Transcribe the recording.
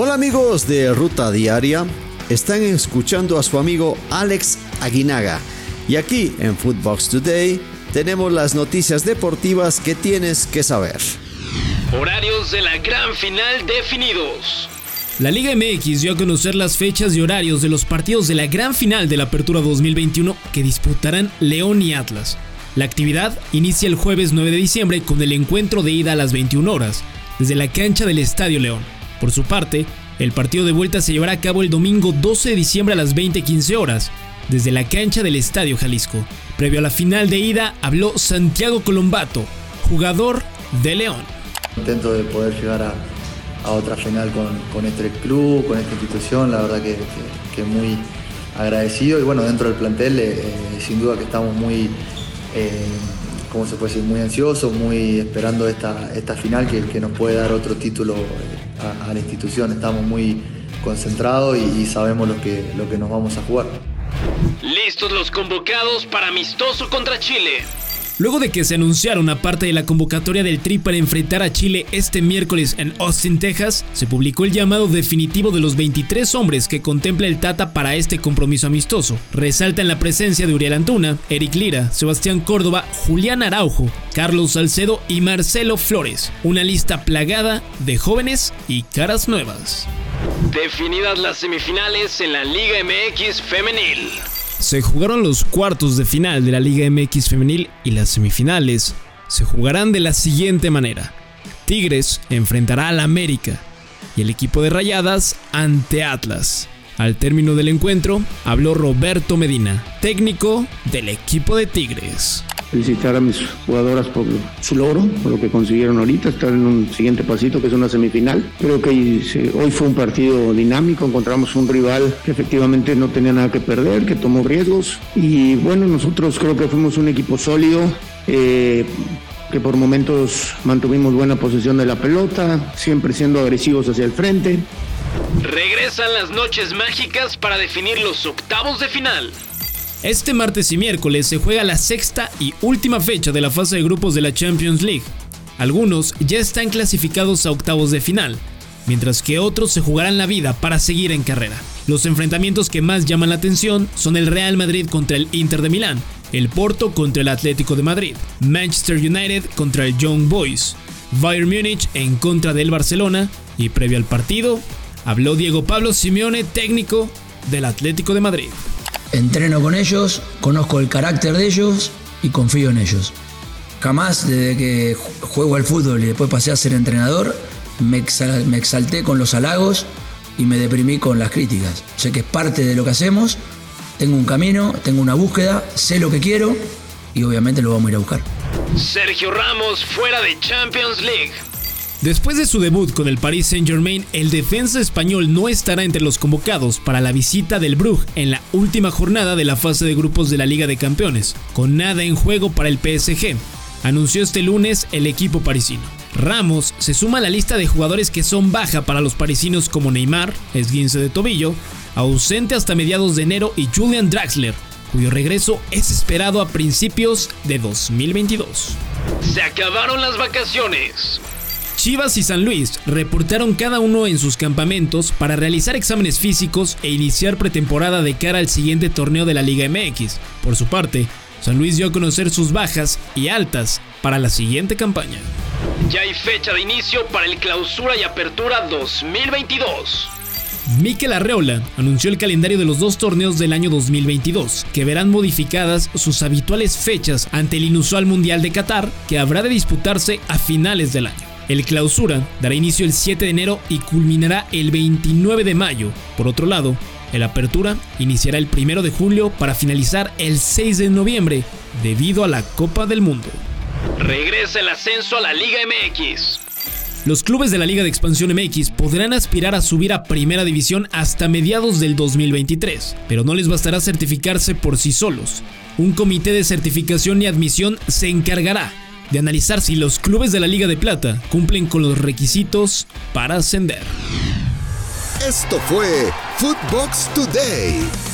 Hola amigos de Ruta Diaria, están escuchando a su amigo Alex Aguinaga y aquí en Footbox Today tenemos las noticias deportivas que tienes que saber. Horarios de la gran final definidos. La Liga MX dio a conocer las fechas y horarios de los partidos de la gran final de la Apertura 2021 que disputarán León y Atlas. La actividad inicia el jueves 9 de diciembre con el encuentro de ida a las 21 horas, desde la cancha del Estadio León. Por su parte, el partido de vuelta se llevará a cabo el domingo 12 de diciembre a las 20:15 horas, desde la cancha del Estadio Jalisco. Previo a la final de ida habló Santiago Colombato, jugador de León. Contento de poder llegar a, otra final con, este club, con esta institución, la verdad que, que, muy agradecido y bueno, dentro del plantel eh, eh, sin duda que estamos muy... Eh, como se puede decir, muy ansioso, muy esperando esta, esta final que, nos puede dar otro título eh, a, la institución. Estamos muy concentrados y, y, sabemos lo que, lo que nos vamos a jugar. Listos los convocados para amistoso contra Chile. Luego de que se anunciara una parte de la convocatoria del Tri para enfrentar a Chile este miércoles en Austin, Texas, se publicó el llamado definitivo de los 23 hombres que contempla el Tata para este compromiso amistoso. Resalta en la presencia de Uriel Antuna, Eric Lira, Sebastián Córdoba, Julián Araujo, Carlos Salcedo y Marcelo Flores. Una lista plagada de jóvenes y caras nuevas. Definidas las semifinales en la Liga MX femenil. Se jugaron los cuartos de final de la Liga MX femenil y las semifinales se jugarán de la siguiente manera. Tigres enfrentará al América y el equipo de Rayadas ante Atlas. Al término del encuentro, habló Roberto Medina, técnico del equipo de Tigres felicitar a mis jugadoras por su logro, por lo que consiguieron ahorita, estar en un siguiente pasito que es una semifinal. Creo que hoy fue un partido dinámico, encontramos un rival que efectivamente no tenía nada que perder, que tomó riesgos y bueno, nosotros creo que fuimos un equipo sólido. Eh, que por momentos mantuvimos buena posesión de la pelota, siempre siendo agresivos hacia el frente. Regresan las noches mágicas para definir los octavos de final. Este martes y miércoles se juega la sexta y última fecha de la fase de grupos de la Champions League. Algunos ya están clasificados a octavos de final, mientras que otros se jugarán la vida para seguir en carrera. Los enfrentamientos que más llaman la atención son el Real Madrid contra el Inter de Milán, el Porto contra el Atlético de Madrid, Manchester United contra el Young Boys, Bayern Múnich en contra del Barcelona y previo al partido habló Diego Pablo Simeone, técnico del Atlético de Madrid. Entreno con ellos, conozco el carácter de ellos y confío en ellos. Jamás desde que juego al fútbol y después pasé a ser entrenador, me, exalté con los halagos y me deprimí con las críticas. Sé que es parte de lo que hacemos, tengo un camino, tengo una búsqueda, sé lo que quiero y obviamente lo vamos a ir a buscar. Sergio Ramos fuera de Champions League. Después de su debut con el Paris Saint-Germain, el defensa español no estará entre los convocados para la visita del Brugge en la última jornada de la fase de grupos de la Liga de Campeones, con nada en juego para el PSG, anunció este lunes el equipo parisino. Ramos se suma a la lista de jugadores que son baja para los parisinos como Neymar, esguince de tobillo, ausente hasta mediados de enero y Julian Draxler, cuyo regreso es esperado a principios de 2022. Se acabaron las vacaciones. Chivas y San Luis reportaron cada uno en sus campamentos para realizar exámenes físicos e iniciar pretemporada de cara al siguiente torneo de la Liga MX. Por su parte, San Luis dio a conocer sus bajas y altas para la siguiente campaña. Ya hay fecha de inicio para el clausura y apertura 2022. Mikel Arreola anunció el calendario de los dos torneos del año 2022, que verán modificadas sus habituales fechas ante el inusual Mundial de Qatar, que habrá de disputarse a finales del año. El clausura dará inicio el 7 de enero y culminará el 29 de mayo. Por otro lado, el apertura iniciará el 1 de julio para finalizar el 6 de noviembre debido a la Copa del Mundo. Regresa el ascenso a la Liga MX. Los clubes de la Liga de Expansión MX podrán aspirar a subir a Primera División hasta mediados del 2023, pero no les bastará certificarse por sí solos. Un comité de certificación y admisión se encargará de analizar si los clubes de la Liga de Plata cumplen con los requisitos para ascender. Esto fue Footbox Today.